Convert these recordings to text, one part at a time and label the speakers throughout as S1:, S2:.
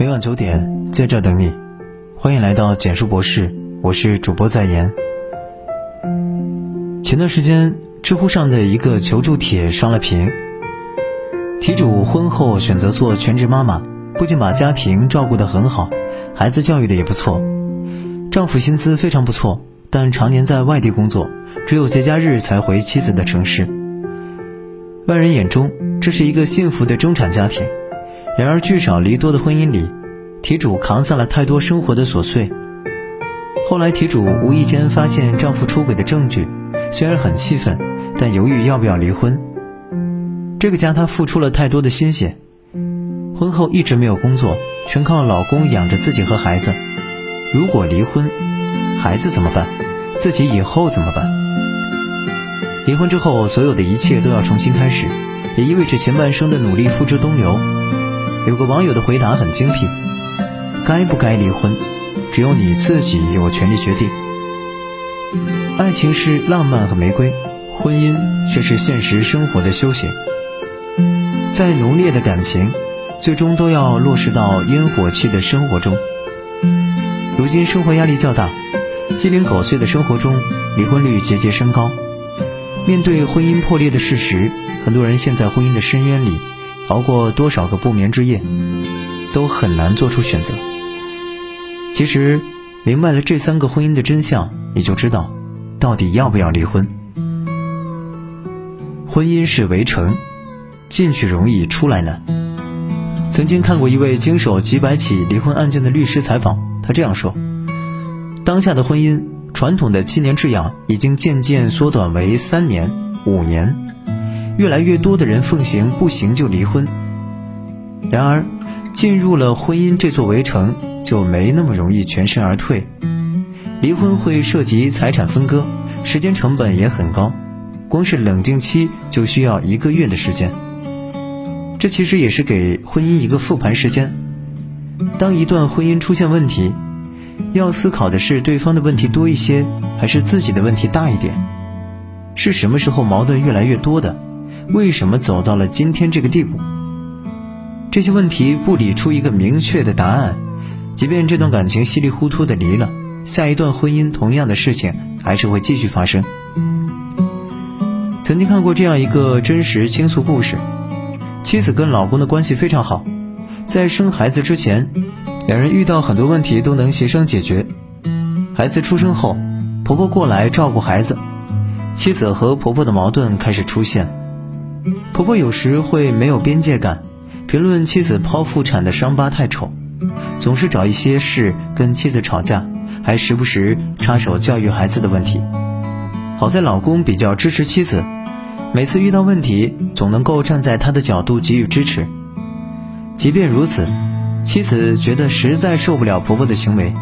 S1: 每晚九点，在这等你。欢迎来到简述博士，我是主播在言。前段时间，知乎上的一个求助帖刷了屏。题主婚后选择做全职妈妈，不仅把家庭照顾得很好，孩子教育的也不错，丈夫薪资非常不错，但常年在外地工作，只有节假日才回妻子的城市。外人眼中，这是一个幸福的中产家庭。然而，聚少离多的婚姻里，题主扛下了太多生活的琐碎。后来，题主无意间发现丈夫出轨的证据，虽然很气愤，但犹豫要不要离婚。这个家她付出了太多的心血，婚后一直没有工作，全靠老公养着自己和孩子。如果离婚，孩子怎么办？自己以后怎么办？离婚之后，所有的一切都要重新开始，也意味着前半生的努力付之东流。有个网友的回答很精辟：该不该离婚，只有你自己有权利决定。爱情是浪漫和玫瑰，婚姻却是现实生活的修行。再浓烈的感情，最终都要落实到烟火气的生活中。如今生活压力较大，鸡零狗碎的生活中，离婚率节节升高。面对婚姻破裂的事实，很多人陷在婚姻的深渊里，熬过多少个不眠之夜，都很难做出选择。其实，明白了这三个婚姻的真相，你就知道，到底要不要离婚。婚姻是围城，进去容易出来难。曾经看过一位经手几百起离婚案件的律师采访，他这样说：当下的婚姻。传统的七年之痒已经渐渐缩短为三年、五年，越来越多的人奉行不行就离婚。然而，进入了婚姻这座围城，就没那么容易全身而退。离婚会涉及财产分割，时间成本也很高，光是冷静期就需要一个月的时间。这其实也是给婚姻一个复盘时间。当一段婚姻出现问题，要思考的是对方的问题多一些，还是自己的问题大一点？是什么时候矛盾越来越多的？为什么走到了今天这个地步？这些问题不理出一个明确的答案，即便这段感情稀里糊涂的离了，下一段婚姻同样的事情还是会继续发生。曾经看过这样一个真实倾诉故事：妻子跟老公的关系非常好，在生孩子之前。两人遇到很多问题都能协商解决。孩子出生后，婆婆过来照顾孩子，妻子和婆婆的矛盾开始出现。婆婆有时会没有边界感，评论妻子剖腹产的伤疤太丑，总是找一些事跟妻子吵架，还时不时插手教育孩子的问题。好在老公比较支持妻子，每次遇到问题总能够站在他的角度给予支持。即便如此。妻子觉得实在受不了婆婆的行为，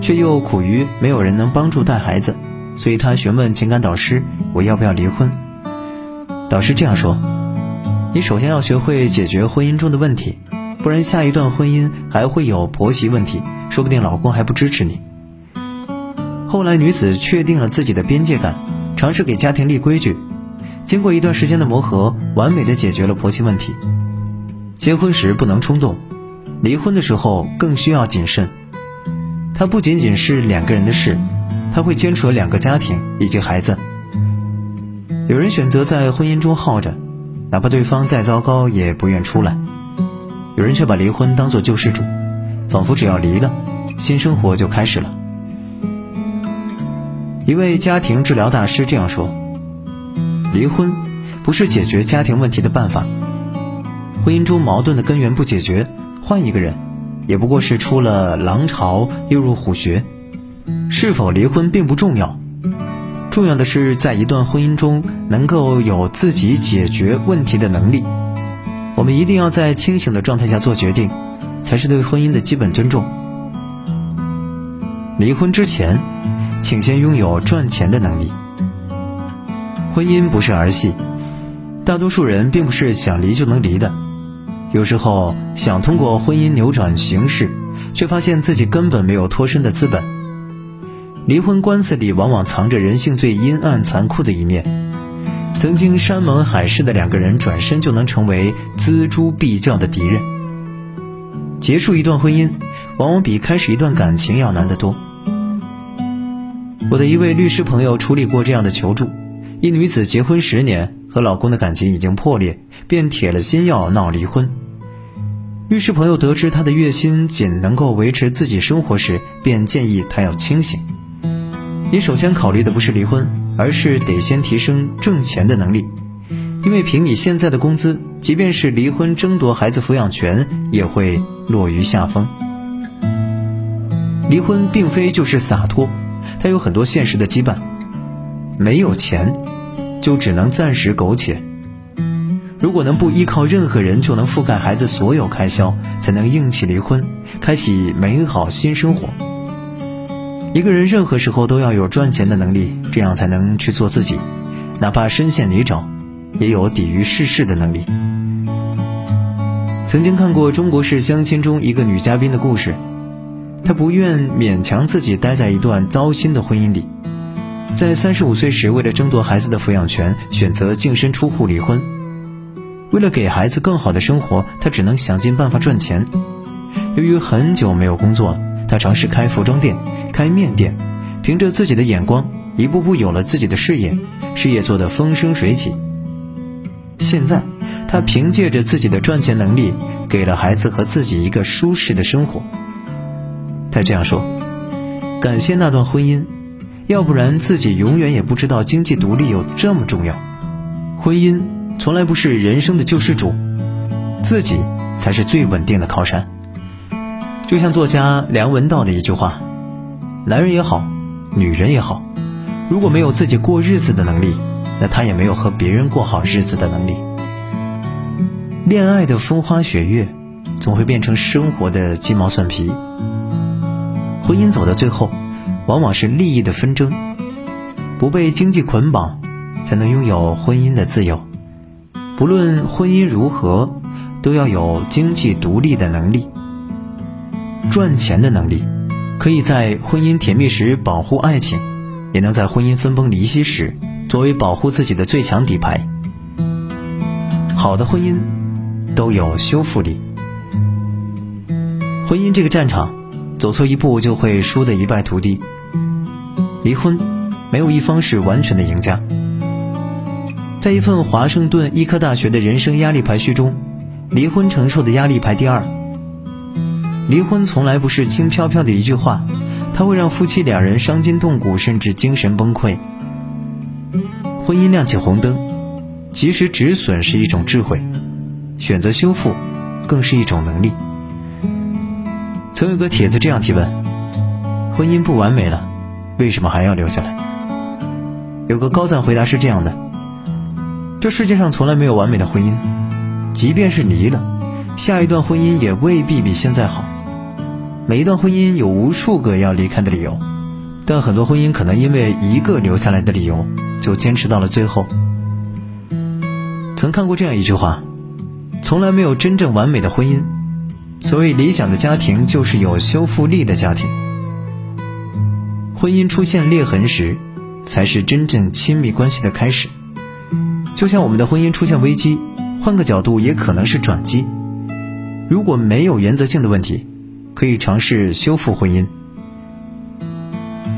S1: 却又苦于没有人能帮助带孩子，所以她询问情感导师：“我要不要离婚？”导师这样说：“你首先要学会解决婚姻中的问题，不然下一段婚姻还会有婆媳问题，说不定老公还不支持你。”后来女子确定了自己的边界感，尝试给家庭立规矩，经过一段时间的磨合，完美的解决了婆媳问题。结婚时不能冲动。离婚的时候更需要谨慎，它不仅仅是两个人的事，它会牵扯两个家庭以及孩子。有人选择在婚姻中耗着，哪怕对方再糟糕也不愿出来；有人却把离婚当作救世主，仿佛只要离了，新生活就开始了。一位家庭治疗大师这样说：“离婚不是解决家庭问题的办法，婚姻中矛盾的根源不解决。”换一个人，也不过是出了狼巢又入虎穴。是否离婚并不重要，重要的是在一段婚姻中能够有自己解决问题的能力。我们一定要在清醒的状态下做决定，才是对婚姻的基本尊重。离婚之前，请先拥有赚钱的能力。婚姻不是儿戏，大多数人并不是想离就能离的。有时候想通过婚姻扭转形势，却发现自己根本没有脱身的资本。离婚官司里往往藏着人性最阴暗残酷的一面。曾经山盟海誓的两个人，转身就能成为锱铢必较的敌人。结束一段婚姻，往往比开始一段感情要难得多。我的一位律师朋友处理过这样的求助：一女子结婚十年，和老公的感情已经破裂，便铁了心要闹离婚。律师朋友得知她的月薪仅能够维持自己生活时，便建议她要清醒。你首先考虑的不是离婚，而是得先提升挣钱的能力，因为凭你现在的工资，即便是离婚争夺孩子抚养权，也会落于下风。离婚并非就是洒脱。它有很多现实的羁绊，没有钱，就只能暂时苟且。如果能不依靠任何人就能覆盖孩子所有开销，才能硬气离婚，开启美好新生活。一个人任何时候都要有赚钱的能力，这样才能去做自己，哪怕身陷泥沼，也有抵御世事的能力。曾经看过《中国式相亲》中一个女嘉宾的故事。她不愿勉强自己待在一段糟心的婚姻里，在三十五岁时，为了争夺孩子的抚养权，选择净身出户离婚。为了给孩子更好的生活，她只能想尽办法赚钱。由于很久没有工作了，她尝试开服装店、开面店，凭着自己的眼光，一步步有了自己的事业，事业做得风生水起。现在，他凭借着自己的赚钱能力，给了孩子和自己一个舒适的生活。他这样说：“感谢那段婚姻，要不然自己永远也不知道经济独立有这么重要。婚姻从来不是人生的救世主，自己才是最稳定的靠山。就像作家梁文道的一句话：男人也好，女人也好，如果没有自己过日子的能力，那他也没有和别人过好日子的能力。恋爱的风花雪月，总会变成生活的鸡毛蒜皮。”婚姻走到最后，往往是利益的纷争。不被经济捆绑，才能拥有婚姻的自由。不论婚姻如何，都要有经济独立的能力。赚钱的能力，可以在婚姻甜蜜时保护爱情，也能在婚姻分崩离析时，作为保护自己的最强底牌。好的婚姻，都有修复力。婚姻这个战场。走错一步就会输得一败涂地。离婚，没有一方是完全的赢家。在一份华盛顿医科大学的人生压力排序中，离婚承受的压力排第二。离婚从来不是轻飘飘的一句话，它会让夫妻两人伤筋动骨，甚至精神崩溃。婚姻亮起红灯，及时止损是一种智慧，选择修复，更是一种能力。曾有个帖子这样提问：婚姻不完美了，为什么还要留下来？有个高赞回答是这样的：这世界上从来没有完美的婚姻，即便是离了，下一段婚姻也未必比现在好。每一段婚姻有无数个要离开的理由，但很多婚姻可能因为一个留下来的理由，就坚持到了最后。曾看过这样一句话：从来没有真正完美的婚姻。所谓理想的家庭，就是有修复力的家庭。婚姻出现裂痕时，才是真正亲密关系的开始。就像我们的婚姻出现危机，换个角度也可能是转机。如果没有原则性的问题，可以尝试修复婚姻。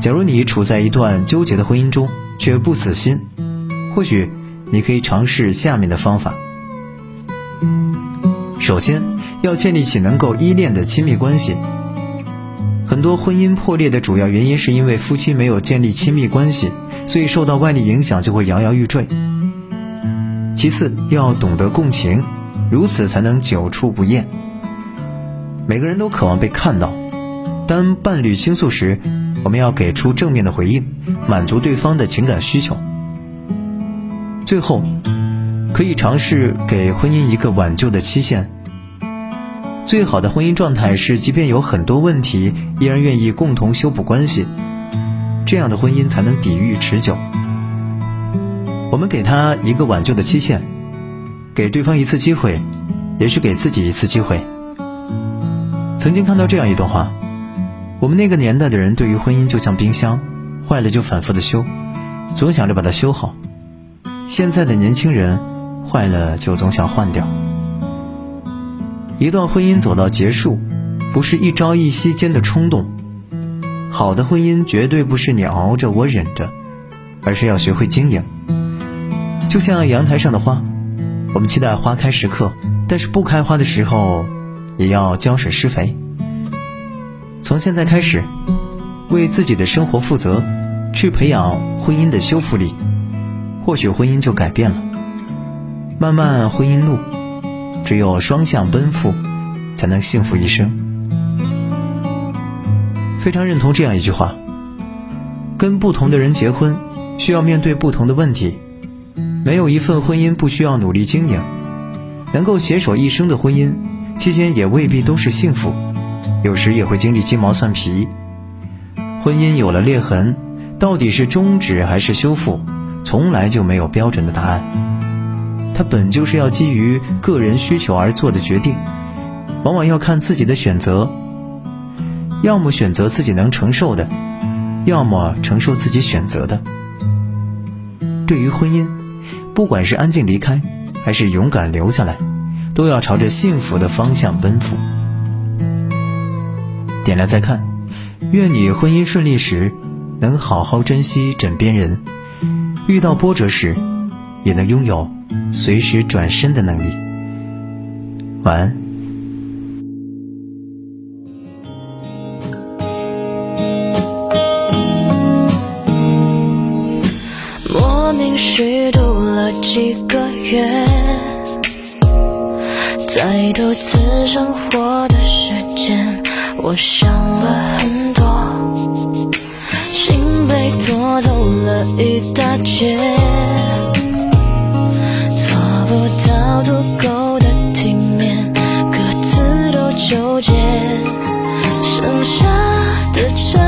S1: 假如你处在一段纠结的婚姻中，却不死心，或许你可以尝试下面的方法。首先。要建立起能够依恋的亲密关系。很多婚姻破裂的主要原因是因为夫妻没有建立亲密关系，所以受到外力影响就会摇摇欲坠。其次，要懂得共情，如此才能久处不厌。每个人都渴望被看到，当伴侣倾诉时，我们要给出正面的回应，满足对方的情感需求。最后，可以尝试给婚姻一个挽救的期限。最好的婚姻状态是，即便有很多问题，依然愿意共同修补关系，这样的婚姻才能抵御持久。我们给他一个挽救的期限，给对方一次机会，也是给自己一次机会。曾经看到这样一段话：我们那个年代的人对于婚姻就像冰箱，坏了就反复的修，总想着把它修好；现在的年轻人，坏了就总想换掉。一段婚姻走到结束，不是一朝一夕间的冲动。好的婚姻绝对不是你熬着我忍着，而是要学会经营。就像阳台上的花，我们期待花开时刻，但是不开花的时候，也要浇水施肥。从现在开始，为自己的生活负责，去培养婚姻的修复力，或许婚姻就改变了。漫漫婚姻路。只有双向奔赴，才能幸福一生。非常认同这样一句话：跟不同的人结婚，需要面对不同的问题。没有一份婚姻不需要努力经营。能够携手一生的婚姻，期间也未必都是幸福，有时也会经历鸡毛蒜皮。婚姻有了裂痕，到底是终止还是修复，从来就没有标准的答案。它本就是要基于个人需求而做的决定，往往要看自己的选择，要么选择自己能承受的，要么承受自己选择的。对于婚姻，不管是安静离开，还是勇敢留下来，都要朝着幸福的方向奔赴。点亮再看，愿你婚姻顺利时，能好好珍惜枕边人；遇到波折时，也能拥有。随时转身的能力。晚安。
S2: 在独自生活的时间，我想了很多，心被夺走了一大截。足够的体面，各自都纠结，剩下的真